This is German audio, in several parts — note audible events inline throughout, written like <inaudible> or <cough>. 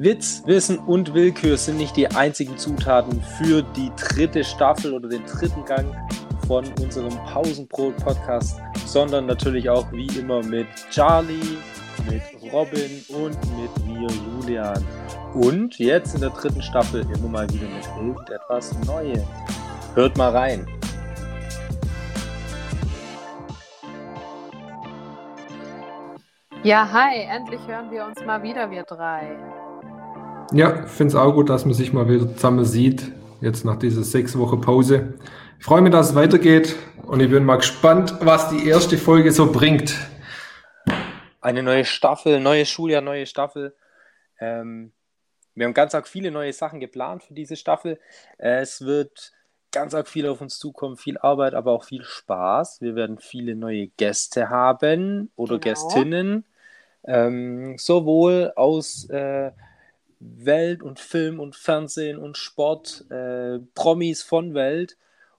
Witz, Wissen und Willkür sind nicht die einzigen Zutaten für die dritte Staffel oder den dritten Gang von unserem Pausenbrot-Podcast, sondern natürlich auch wie immer mit Charlie, mit Robin und mit mir, Julian. Und jetzt in der dritten Staffel immer mal wieder mit irgendetwas Neuem. Hört mal rein. Ja, hi, endlich hören wir uns mal wieder, wir drei. Ja, ich finde es auch gut, dass man sich mal wieder zusammen sieht, jetzt nach dieser sechs Wochen Pause. Ich freue mich, dass es weitergeht und ich bin mal gespannt, was die erste Folge so bringt. Eine neue Staffel, neues Schuljahr, neue Staffel. Ähm, wir haben ganz arg viele neue Sachen geplant für diese Staffel. Äh, es wird ganz arg viel auf uns zukommen, viel Arbeit, aber auch viel Spaß. Wir werden viele neue Gäste haben oder genau. Gästinnen, ähm, sowohl aus äh, Welt und Film und Fernsehen und Sport, äh, Promis von Welt.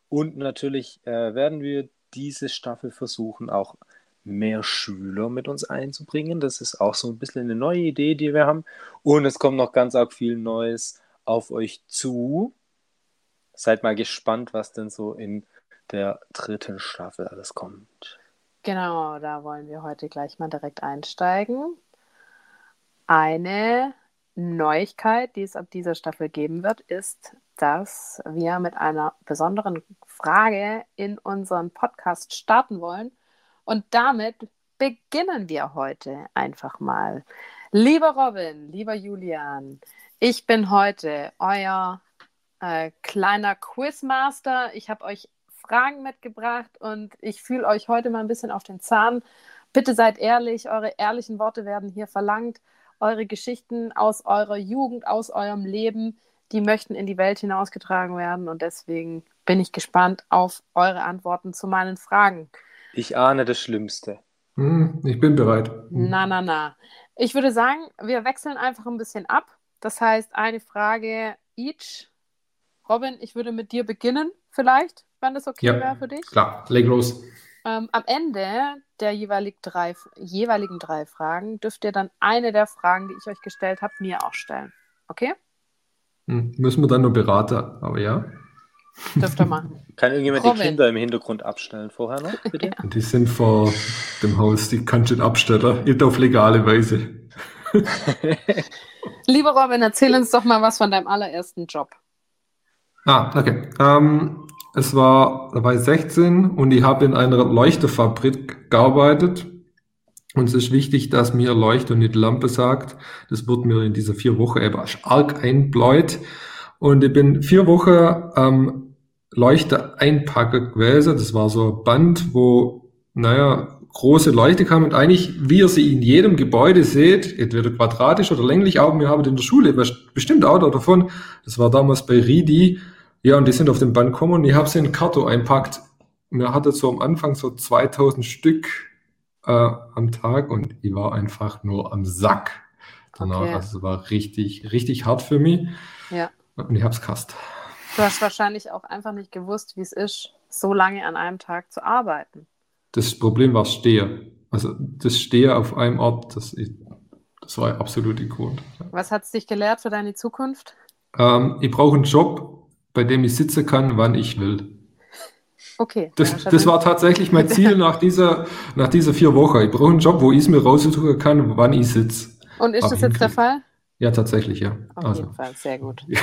Und natürlich äh, werden wir diese Staffel versuchen, auch mehr Schüler mit uns einzubringen. Das ist auch so ein bisschen eine neue Idee, die wir haben. Und es kommt noch ganz arg viel Neues auf euch zu. Seid mal gespannt, was denn so in der dritten Staffel alles kommt. Genau, da wollen wir heute gleich mal direkt einsteigen. Eine Neuigkeit, die es ab dieser Staffel geben wird, ist, dass wir mit einer besonderen Frage in unseren Podcast starten wollen. Und damit beginnen wir heute einfach mal. Lieber Robin, lieber Julian, ich bin heute euer äh, kleiner Quizmaster. Ich habe euch Fragen mitgebracht und ich fühle euch heute mal ein bisschen auf den Zahn. Bitte seid ehrlich, eure ehrlichen Worte werden hier verlangt eure Geschichten aus eurer Jugend, aus eurem Leben, die möchten in die Welt hinausgetragen werden. Und deswegen bin ich gespannt auf eure Antworten zu meinen Fragen. Ich ahne das Schlimmste. Hm, ich bin bereit. Na, na, na. Ich würde sagen, wir wechseln einfach ein bisschen ab. Das heißt, eine Frage each. Robin, ich würde mit dir beginnen, vielleicht, wenn das okay ja, wäre für dich. Klar, leg los. Ähm, am Ende der jeweilig drei, jeweiligen drei Fragen dürft ihr dann eine der Fragen, die ich euch gestellt habe, mir auch stellen. Okay? Hm, müssen wir dann nur beraten, aber ja. Dürft ihr machen. <laughs> Kann irgendjemand Robin. die Kinder im Hintergrund abstellen vorher noch, bitte? ja. Die sind vor dem Haus, die kannst du abstellen, nicht auf legale Weise. <laughs> Lieber Robin, erzähl uns doch mal was von deinem allerersten Job. Ah, okay. Ähm, es war, da war ich 16 und ich habe in einer Leuchterfabrik gearbeitet. Und es ist wichtig, dass mir Leuchte und nicht Lampe sagt. Das wurde mir in dieser vier Wochen eben arg einbläut. Und ich bin vier Wochen ähm, Leuchte einpacken gewesen. Das war so ein Band, wo, naja, große Leuchte kam und eigentlich, wie ihr sie in jedem Gebäude seht, entweder quadratisch oder länglich, auch wir haben in der Schule bestimmt auch davon. Das war damals bei Ridi ja, und die sind auf dem Band gekommen und ich habe sie in Karton einpackt. Wir hatten so am Anfang so 2000 Stück äh, am Tag und ich war einfach nur am Sack. Danach, okay. also es war richtig, richtig hart für mich. Ja. Und ich habe es gehasst. Du hast wahrscheinlich auch einfach nicht gewusst, wie es ist, so lange an einem Tag zu arbeiten. Das Problem war Steher. Also das Steher auf einem Ort, das, das war absolut ikon. Was hat es dich gelehrt für deine Zukunft? Ähm, ich brauche einen Job, bei dem ich sitzen kann, wann ich will. Okay. Das, das war tatsächlich mein Ziel <laughs> nach dieser, nach dieser vier Wochen. Ich brauche einen Job, wo ich es mir raussuchen kann, wann ich sitze. Und ist das jetzt der Fall? Ja, tatsächlich, ja. Auf also. jeden Fall, sehr gut. <laughs>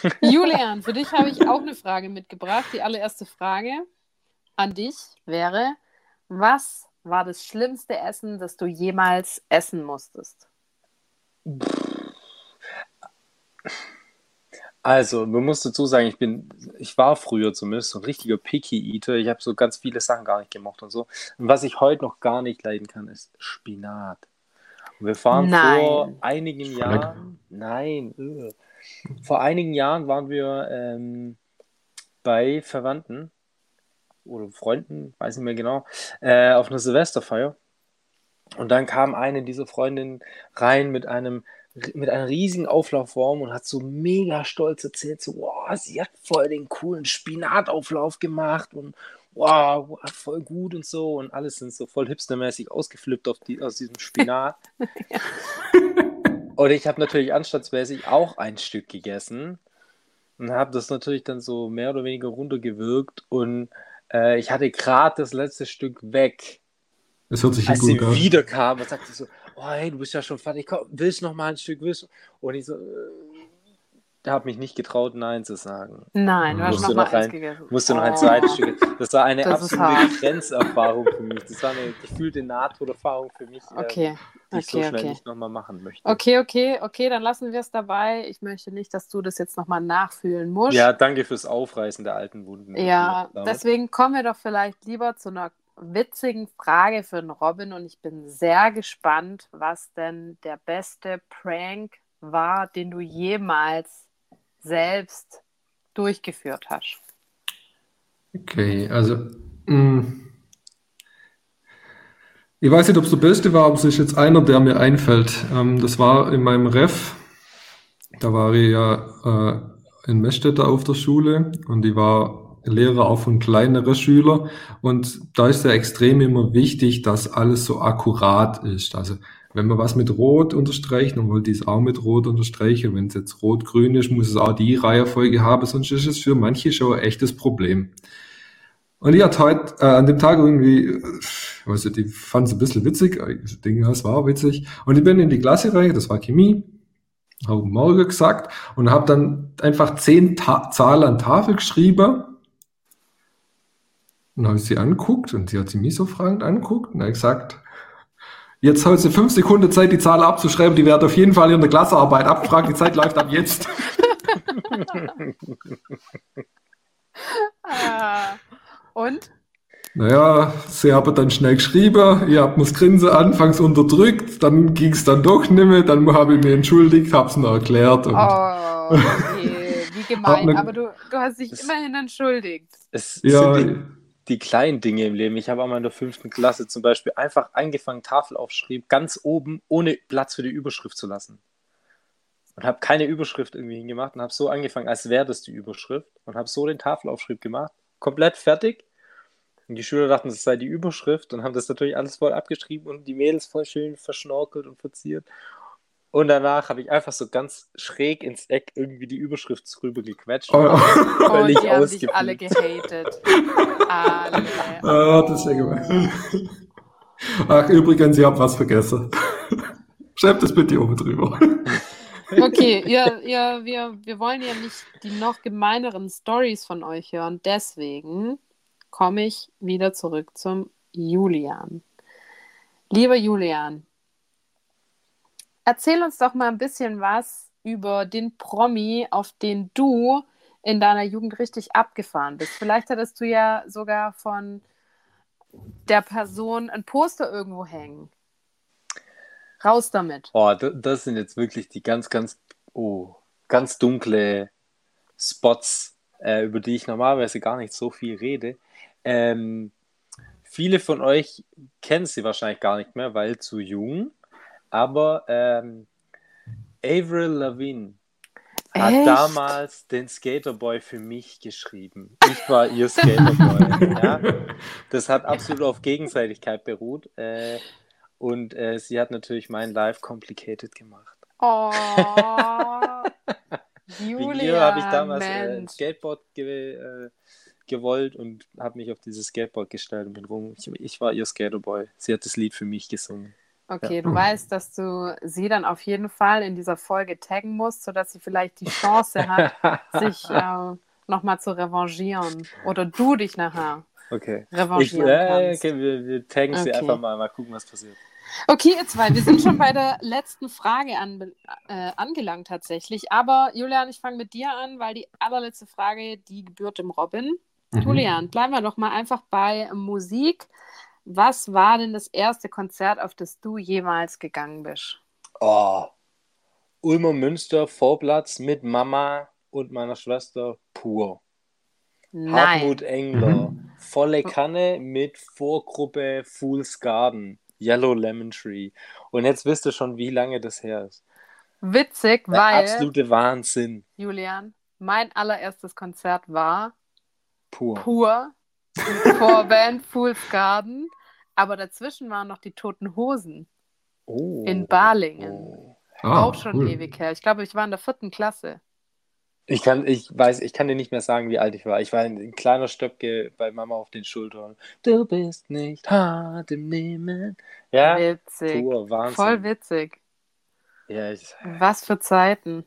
Okay. Julian, für dich habe ich auch eine Frage mitgebracht. Die allererste Frage an dich wäre, was war das schlimmste Essen, das du jemals essen musstest? Also, man muss dazu sagen, ich bin, ich war früher zumindest so ein richtiger Picky Eater. Ich habe so ganz viele Sachen gar nicht gemocht und so. Und was ich heute noch gar nicht leiden kann, ist Spinat. Und wir fahren nein. vor einigen Jahren, nein, öh. vor einigen Jahren waren wir ähm, bei Verwandten oder Freunden, weiß nicht mehr genau, äh, auf einer Silvesterfeier. Und dann kam eine dieser Freundinnen rein mit einem mit einer riesigen Auflaufform und hat so mega stolz erzählt, so, wow, sie hat voll den coolen Spinatauflauf gemacht und wow, voll gut und so und alles sind so voll hipstermäßig ausgeflippt auf die, aus diesem Spinat. <laughs> Und ich habe natürlich anstandsmäßig auch ein Stück gegessen und habe das natürlich dann so mehr oder weniger runtergewirkt und äh, ich hatte gerade das letzte Stück weg. Das hört sich Als gut sie an. wieder kam und sagte so, oh hey, du bist ja schon fertig, komm, willst du noch mal ein Stück, willst? Und ich so, äh, habe mich nicht getraut, Nein zu sagen. Nein, du hast noch mal noch eins ein- gegessen. Musste noch ein Oh. zweites Stück. Das war eine Das absolute. Grenzerfahrung für mich. Das war eine gefühlte Nahtoderfahrung für mich, ähm, Okay, die ich so okay, schnell okay. nicht nochmal machen möchte. Okay, okay, okay, dann lassen wir es dabei. Ich möchte nicht, dass du das jetzt nochmal nachfühlen musst. Ja, danke fürs Aufreißen der alten Wunden. Ja, deswegen kommen wir doch vielleicht lieber zu einer witzigen Frage für den Robin und ich bin sehr gespannt, was denn der beste Prank war, den du jemals selbst durchgeführt hast. Okay, also mh, ich weiß nicht, ob es der beste war, aber es ist jetzt einer, der mir einfällt. Ähm, das war in meinem Ref. Da war ich ja äh, in Mestetter auf der Schule und ich war Lehrer auch von kleineren Schülern. Und da ist ja extrem immer wichtig, dass alles so akkurat ist. Also wenn man was mit Rot unterstreicht, dann wollte ich es auch mit Rot unterstreichen. Wenn es jetzt Rot-Grün ist, muss es auch die Reihenfolge haben, sonst ist es für manche schon ein echtes Problem. Und ich hatte heute äh, an dem Tag irgendwie, äh, weiß nicht, ich fand es ein bisschen witzig, ich denke, es war witzig. Und ich bin in die Klasse rein, das war Chemie, habe Morgen gesagt und habe dann einfach zehn Ta Zahlen an Tafel geschrieben. Und habe ich sie anguckt und sie hat sie mich so fragend anguckt und habe gesagt, jetzt hat sie fünf Sekunden Zeit, die Zahl abzuschreiben, die wird auf jeden Fall in der Klassearbeit abgefragt, die Zeit läuft ab jetzt. <laughs> Ah, und? Naja, sie haben dann schnell geschrieben, ihr habt mir's Grinsen anfangs unterdrückt, dann ging's dann doch nicht mehr, dann habe ich mich entschuldigt, hab's noch erklärt und Oh, <laughs> okay, wie gemein. Aber du, du hast dich Das- immerhin entschuldigt. Es ja, sind die, die kleinen Dinge im Leben. Ich habe auch mal in der fünften Klasse zum Beispiel einfach angefangen, Tafel aufschrieb, ganz oben, ohne Platz für die Überschrift zu lassen. Und habe keine Überschrift irgendwie hingemacht und habe so angefangen, als wäre das die Überschrift und habe so den Tafelaufschrieb gemacht. Komplett fertig. Und die Schüler dachten, das sei die Überschrift und haben das natürlich alles voll abgeschrieben und die Mädels voll schön verschnorkelt und verziert. Und danach habe ich einfach so ganz schräg ins Eck irgendwie die Überschrift drüber gequetscht. Oh, Und Völlig die haben ausgeflippt. alle gehatet. <laughs> alle. Ah, das ist ja gemein. Ach, übrigens, ich habe was vergessen. Schreibt das bitte oben drüber. Okay, ihr, ihr, wir, wir wollen ja nicht die noch gemeineren Stories von euch hören. Deswegen komme ich wieder zurück zum Julian. Lieber Julian, erzähl uns doch mal ein bisschen was über den Promi, auf den du in deiner Jugend richtig abgefahren bist. Vielleicht hattest du ja sogar von der Person ein Poster irgendwo hängen. Raus damit. Oh, da- das sind jetzt wirklich die ganz, ganz, oh, ganz dunkle Spots, äh, über die ich normalerweise gar nicht so viel rede. Ähm, viele von euch kennen sie wahrscheinlich gar nicht mehr, weil zu jung. Aber ähm, Avril Lavigne hat Echt? damals den Skaterboy für mich geschrieben. Ich war ihr Skaterboy. <laughs> ja. Das hat absolut auf Gegenseitigkeit beruht. Äh, und äh, sie hat natürlich mein Life complicated gemacht. Oh, <laughs> Wegen Julia, ihr habe ich damals äh. Skateboard ge äh, gewollt und habe mich auf dieses Skateboard gestellt und bin rum. Ich, ich war ihr Skaterboy. Sie hat das Lied für mich gesungen. Okay, Ja. du weißt, dass du sie dann auf jeden Fall in dieser Folge taggen musst, sodass sie vielleicht die Chance hat, <laughs> sich äh, nochmal zu revanchieren. Oder du dich nachher Okay. Ich, revanchieren äh, kannst. okay wir, wir taggen sie Okay. einfach mal, mal gucken, was passiert. Okay, ihr zwei, wir sind schon bei der letzten Frage anbe- äh, angelangt tatsächlich. Aber Julian, ich fange mit dir an, weil die allerletzte Frage, die gebührt dem Robin. Mhm. Julian, bleiben wir doch mal einfach bei Musik. Was war denn das erste Konzert, auf das du jemals gegangen bist? Oh. Ulmer Münster, Vorplatz mit Mama und meiner Schwester pur. Nein. Hartmut Engler, volle Kanne mit Vorgruppe Fool's Garden, Yellow Lemon Tree. Und jetzt wisst ihr schon, wie lange das her ist. Witzig, Der weil, absolute Wahnsinn. Julian, mein allererstes Konzert war Pur. pur Vorband Fool's Garden, aber dazwischen waren noch die Toten Hosen Oh. in Balingen. Oh. Ah, auch schon cool. ewig her. Ich glaube, ich war in der vierten Klasse. Ich kann, ich weiß, ich kann dir nicht mehr sagen, wie alt ich war. Ich war ein kleiner Stöpke bei Mama auf den Schultern. Du bist nicht hart im Nehmen. Ja, Witzig. pur Wahnsinn. Voll witzig. Ja, ich, Was für Zeiten.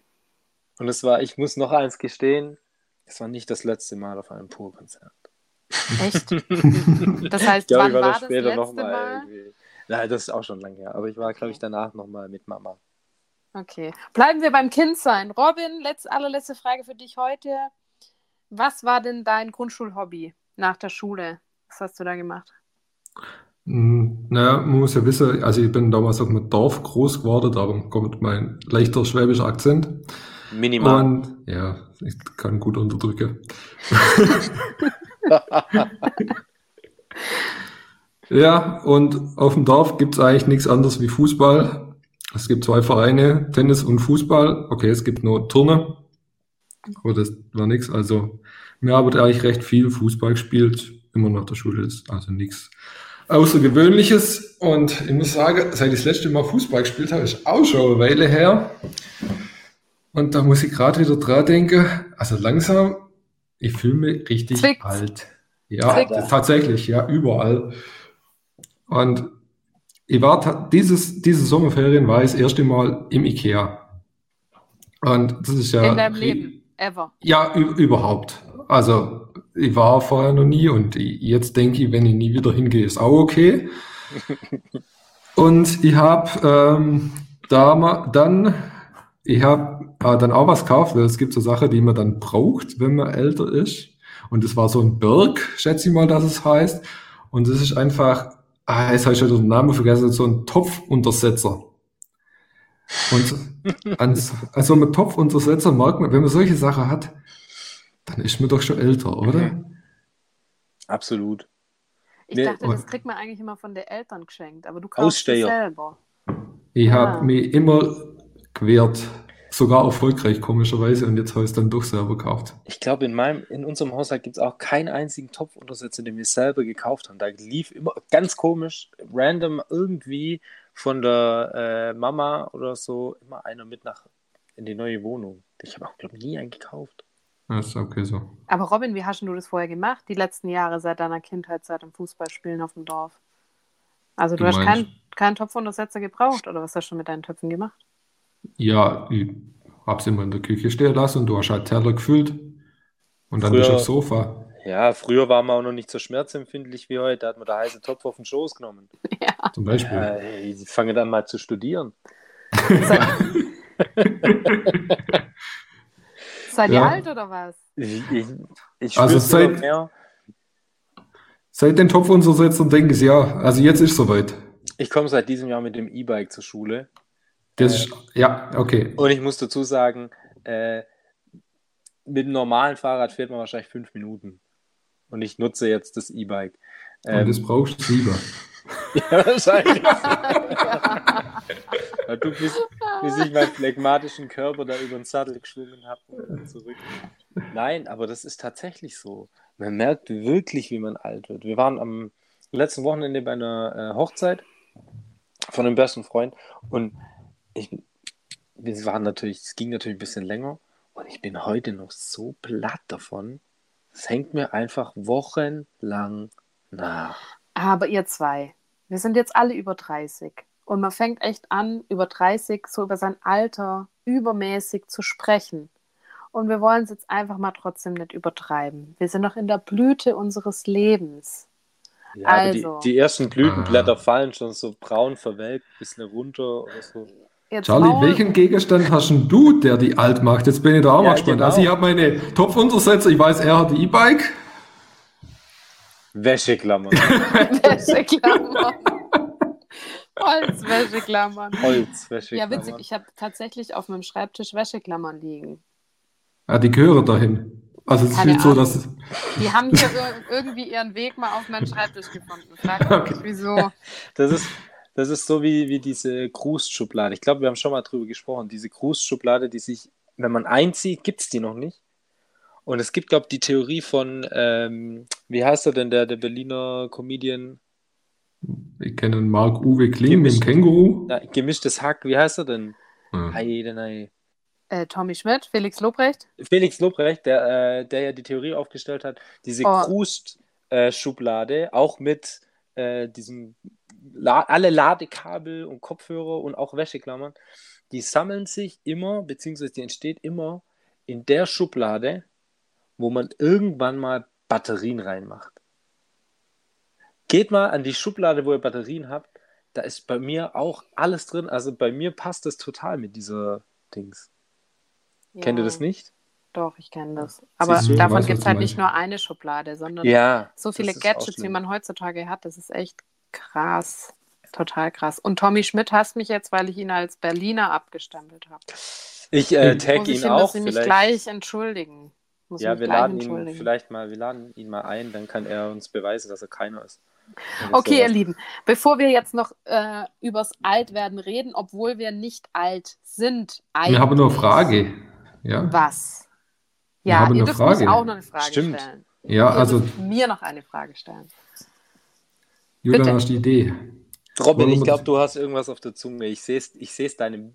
und es war, ich muss noch eins gestehen, es war nicht das letzte Mal auf einem Pur-Konzert. Echt? <laughs> Das heißt, Ich glaube, wann ich war war da das später letzte nochmal Mal? irgendwie. Nein, das ist auch schon lange her. Aber ich war, glaube ich, danach nochmal mit Mama. Okay. Bleiben wir beim Kindsein. Robin, letz, allerletzte Frage für dich heute. Was war denn dein Grundschulhobby nach der Schule? Was hast du da gemacht? Hm, Naja, man muss ja wissen, also ich bin damals auf einem Dorf groß geworden, darum kommt mein leichter schwäbischer Akzent. Minimal. Und ja, ich kann gut unterdrücken. <laughs> <laughs> Ja, und auf dem Dorf gibt es eigentlich nichts anderes wie Fußball. Es gibt zwei Vereine, Tennis und Fußball. Okay, es gibt nur Turnen, aber das war nichts. Also, wir haben eigentlich recht viel Fußball gespielt, immer nach der Schule ist also nichts Außergewöhnliches. Und ich muss sagen, seit ich das letzte Mal Fußball gespielt habe, ist auch schon eine Weile her. Und da muss ich gerade wieder dran denken, also langsam, ich fühle mich richtig Zwickt's. alt. Ja, Zwickt. das- tatsächlich, ja, überall. Und ich war dieses, diese Sommerferien war ich das erste Mal im Ikea. Und das ist ja In deinem Leben. Ever. ja, überhaupt. Also, ich war vorher noch nie und ich- jetzt denke ich, wenn ich nie wieder hingehe, ist auch okay. <laughs> Und ich habe ähm, da dann, ich habe äh, dann auch was gekauft, weil es gibt so Sachen, die man dann braucht, wenn man älter ist. Und das war so ein Berg, schätze ich mal, dass es heißt. Und das ist einfach, ah, jetzt habe ich schon den Namen vergessen, so ein Topfuntersetzer. Und <laughs> an, so- an so einem Topfuntersetzer merkt man, wenn man solche Sachen hat, dann ist man doch schon älter, oder? Absolut. Ich Nee, dachte, das kriegt man eigentlich immer von den Eltern geschenkt, aber du kaufst es Aussteher. selber. Ich Ah. habe mich immer gewehrt, sogar erfolgreich komischerweise, und jetzt habe ich es dann doch selber gekauft. Ich glaube, in meinem, in unserem Haushalt gibt es auch keinen einzigen Topfuntersetzer, den wir selber gekauft haben. Da lief immer ganz komisch, random irgendwie von der äh, Mama oder so immer einer mit nach in die neue Wohnung. Ich habe auch, glaube ich, nie einen gekauft. Das ist okay so. Aber Robin, wie hast denn du das vorher gemacht, die letzten Jahre seit deiner Kindheit, seit dem Fußballspielen auf dem Dorf? Also du, Du hast keinen keinen Topfuntersetzer gebraucht oder was hast du mit deinen Töpfen gemacht? Ja, ich habe sie immer in der Küche stehen lassen und du hast halt Teller gefüllt und dann bist du Früher- aufs Sofa. Ja, früher war man auch noch nicht so schmerzempfindlich wie heute. Da hat man der heiße Topf auf den Schoß genommen. Zum Beispiel. Äh, ich fange dann mal zu studieren. <laughs> Seid, ihr Ja. alt oder was? Ich, ich, ich Also seit- mehr. Seit den Topfuntersetzern denke ich, ja, also jetzt ist soweit. Ich komme seit diesem Jahr mit dem E-Bike zur Schule. Das ist, ja, okay. Und ich muss dazu sagen, äh, mit einem normalen Fahrrad fährt man wahrscheinlich fünf Minuten. Und ich nutze jetzt das E-Bike. Und Ähm, das brauchst du lieber. <laughs> ja, wahrscheinlich. Ja, du bist, bis ich meinen phlegmatischen Körper da über den Sattel geschwungen habe und zurück. Nein, aber das ist tatsächlich so. Man merkt wirklich, wie man alt wird. Wir waren am letzten Wochenende bei einer äh, Hochzeit von einem besten Freund und ich, wir waren natürlich, es ging natürlich ein bisschen länger und ich bin heute noch so platt davon. Es hängt mir einfach wochenlang nach. Aber ihr zwei, wir sind jetzt alle über 30 und man fängt echt an, über 30 so über sein Alter übermäßig zu sprechen. Und wir wollen es jetzt einfach mal trotzdem nicht übertreiben. Wir sind noch in der Blüte unseres Lebens. Ja, aber Also. die, die ersten Blütenblätter Ah. fallen schon so braun verwelkt, bisschen runter oder so. Jetzt Charlie, Maul- welchen Gegenstand hast denn du, der die alt macht? Jetzt bin ich da auch Ja, mal gespannt. genau. Also ich habe meine Topfuntersetzer, ich weiß, er hat die E-Bike. Wäscheklammern, <laughs> Wäscheklammern. Holzwäscheklammern. Holzwäscheklammern. Ja, witzig. Ich habe tatsächlich auf meinem Schreibtisch Wäscheklammern liegen. Ja, die gehören dahin. Also es ist nicht so, dass Die haben hier ir- irgendwie ihren Weg mal auf meinen Schreibtisch gefunden. Frag mich <laughs> Okay. wieso. Das ist, das ist so wie, wie diese Grußschublade. Ich glaube, wir haben schon mal drüber gesprochen. Diese Grußschublade, die sich, wenn man einzieht, gibt es die noch nicht. Und es gibt, glaube ich, die Theorie von, ähm, wie heißt er denn, der, der Berliner Comedian? ich kenne Marc-Uwe Kling mit dem Gemischt. Känguru. Na, gemischtes Hack, wie heißt er denn? Hm. Heide, nein. Äh, Tommy Schmidt, Felix Lobrecht. Felix Lobrecht, der, äh, der ja die Theorie aufgestellt hat, diese Oh. Krust-Schublade, auch mit äh, diesem La alle Ladekabel und Kopfhörer und auch Wäscheklammern, die sammeln sich immer, beziehungsweise die entsteht immer in der Schublade, wo man irgendwann mal Batterien reinmacht. Geht mal an die Schublade, wo ihr Batterien habt, da ist bei mir auch alles drin. Also bei mir passt das total mit dieser Dings. Kennt ihr Ja, das nicht? Doch, ich kenne das. Aber du? davon gibt es halt nicht nur eine Schublade, sondern Ja. so viele Gadgets, wie man heutzutage hat. Das ist echt krass. Total krass. Und Tommy Schmidt hasst mich jetzt, weil ich ihn als Berliner abgestempelt habe. Ich äh, Muss tag ich ihn ihm auch. das nämlich Vielleicht, gleich entschuldigen. Muss ja, mich wir gleich laden ihn entschuldigen. vielleicht mal, wir laden ihn mal ein, dann kann er uns beweisen, dass er keiner ist. Okay, ihr sowas- Lieben, bevor wir jetzt noch äh, übers Altwerden reden, obwohl wir nicht alt sind, Wir haben nur eine. Frage. Ja, Was? Ja, ihr eine dürft Frage. mich auch noch eine Frage Stimmt. stellen. ja Ihr also dürft mir noch eine Frage stellen. Julian, bitte. hast du die Idee? Robin, ich glaube, du hast irgendwas auf der Zunge. Ich sehe es ich seh's deinem,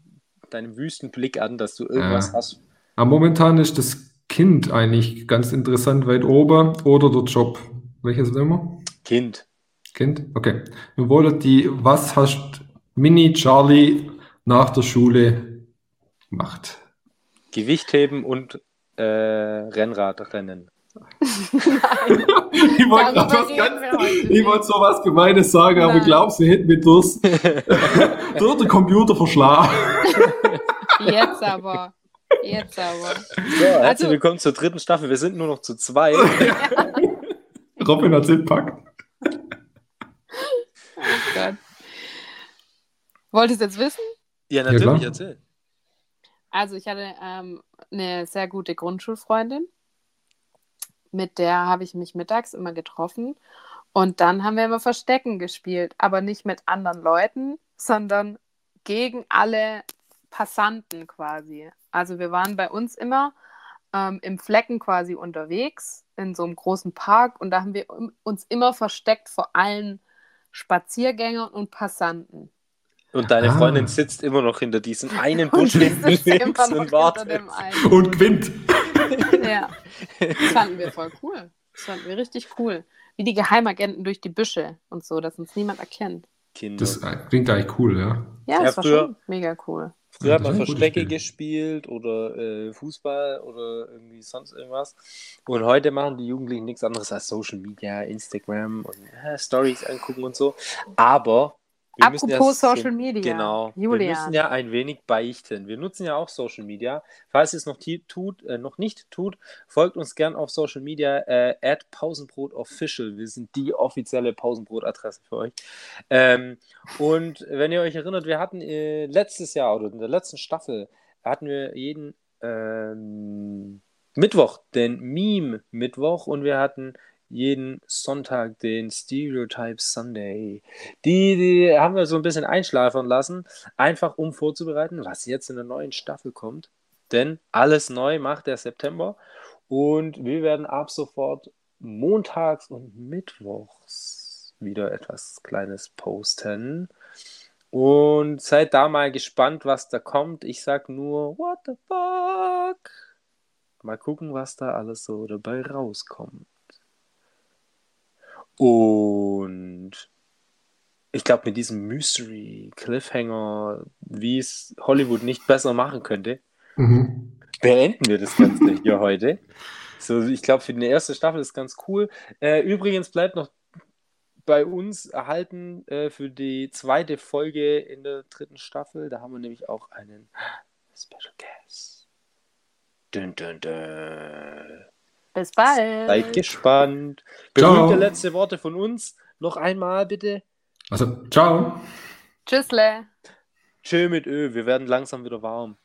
deinem wüsten Blick an, dass du irgendwas Ja. hast. Aber momentan ist das Kind eigentlich ganz interessant weit oben oder der Job. Welches immer? Kind. Kind? Okay. Wir wollen die, was hast Mini Charlie nach der Schule gemacht? Gewichtheben und äh, Rennradrennen. <laughs> Ich wollte wollte so was Gemeines sagen, aber Nein. ich glaube, sie hätten mir durchs, <laughs> durch den Computer verschlagen. <laughs> Jetzt aber. Jetzt aber. So, herzlich Also- willkommen zur dritten Staffel. Wir sind nur noch zu zwei. Robin hat sie gepackt. Oh Gott. Wollt ihr es jetzt wissen? ja, natürlich, erzähl. Also ich hatte ähm, eine sehr gute Grundschulfreundin. Mit der habe ich mich mittags immer getroffen. Und dann haben wir immer Verstecken gespielt. Aber nicht mit anderen Leuten, sondern gegen alle Passanten quasi. Also wir waren bei uns immer ähm, im Flecken quasi unterwegs, in so einem großen Park. Und da haben wir uns immer versteckt vor allen Spaziergängern und Passanten. Und deine Ah. Freundin sitzt immer noch hinter diesem einen Und Busch immer links und wartet. Und gewinnt. <laughs> Ja, das fanden wir voll cool. Das fanden wir richtig cool. Wie die Geheimagenten durch die Büsche und so, dass uns niemand erkennt. Kinder. Das klingt eigentlich cool, ja. Ja, Ja, das war früher- schon mega cool. Früher hat man Verstecke Spiel. gespielt oder äh, Fußball oder irgendwie sonst irgendwas. Und heute machen die Jugendlichen nichts anderes als Social Media, Instagram und äh, Stories angucken und so. Aber wir müssen ja Apropos so- Social Media. Genau. Wir Julian. müssen ja ein wenig beichten. Wir nutzen ja auch Social Media. Falls ihr es noch, tut, äh, noch nicht tut, folgt uns gern auf Social Media äh, at Pausenbrot Official. Wir sind die offizielle Pausenbrot-Adresse für euch. Ähm, und wenn ihr euch erinnert, wir hatten äh, letztes Jahr oder in der letzten Staffel hatten wir jeden ähm, Mittwoch den Meme-Mittwoch und wir hatten jeden Sonntag den Stereotype Sunday. Die, die haben wir so ein bisschen einschlafern lassen, einfach um vorzubereiten, was jetzt in der neuen Staffel kommt. Denn alles neu macht der September und wir werden ab sofort montags und mittwochs wieder etwas Kleines posten. Und seid da mal gespannt, was da kommt. Ich sag nur, what the fuck? Mal gucken, was da alles so dabei rauskommt. Und ich glaube, mit diesem Mystery Cliffhanger, wie es Hollywood nicht besser machen könnte, Mhm. beenden wir das Ganze hier heute. So, ich glaube, für die erste Staffel ist ganz cool. Äh, übrigens bleibt noch bei uns erhalten äh, für die zweite Folge in der dritten Staffel. Da haben wir nämlich auch einen Special Guest. Dun, dun, dun. Bis bald. Seid gespannt. Ciao. Berühmte letzte Worte von uns. Noch einmal bitte. Also, ciao. Tschüssle. Chill mit Ö. Wir werden langsam wieder warm.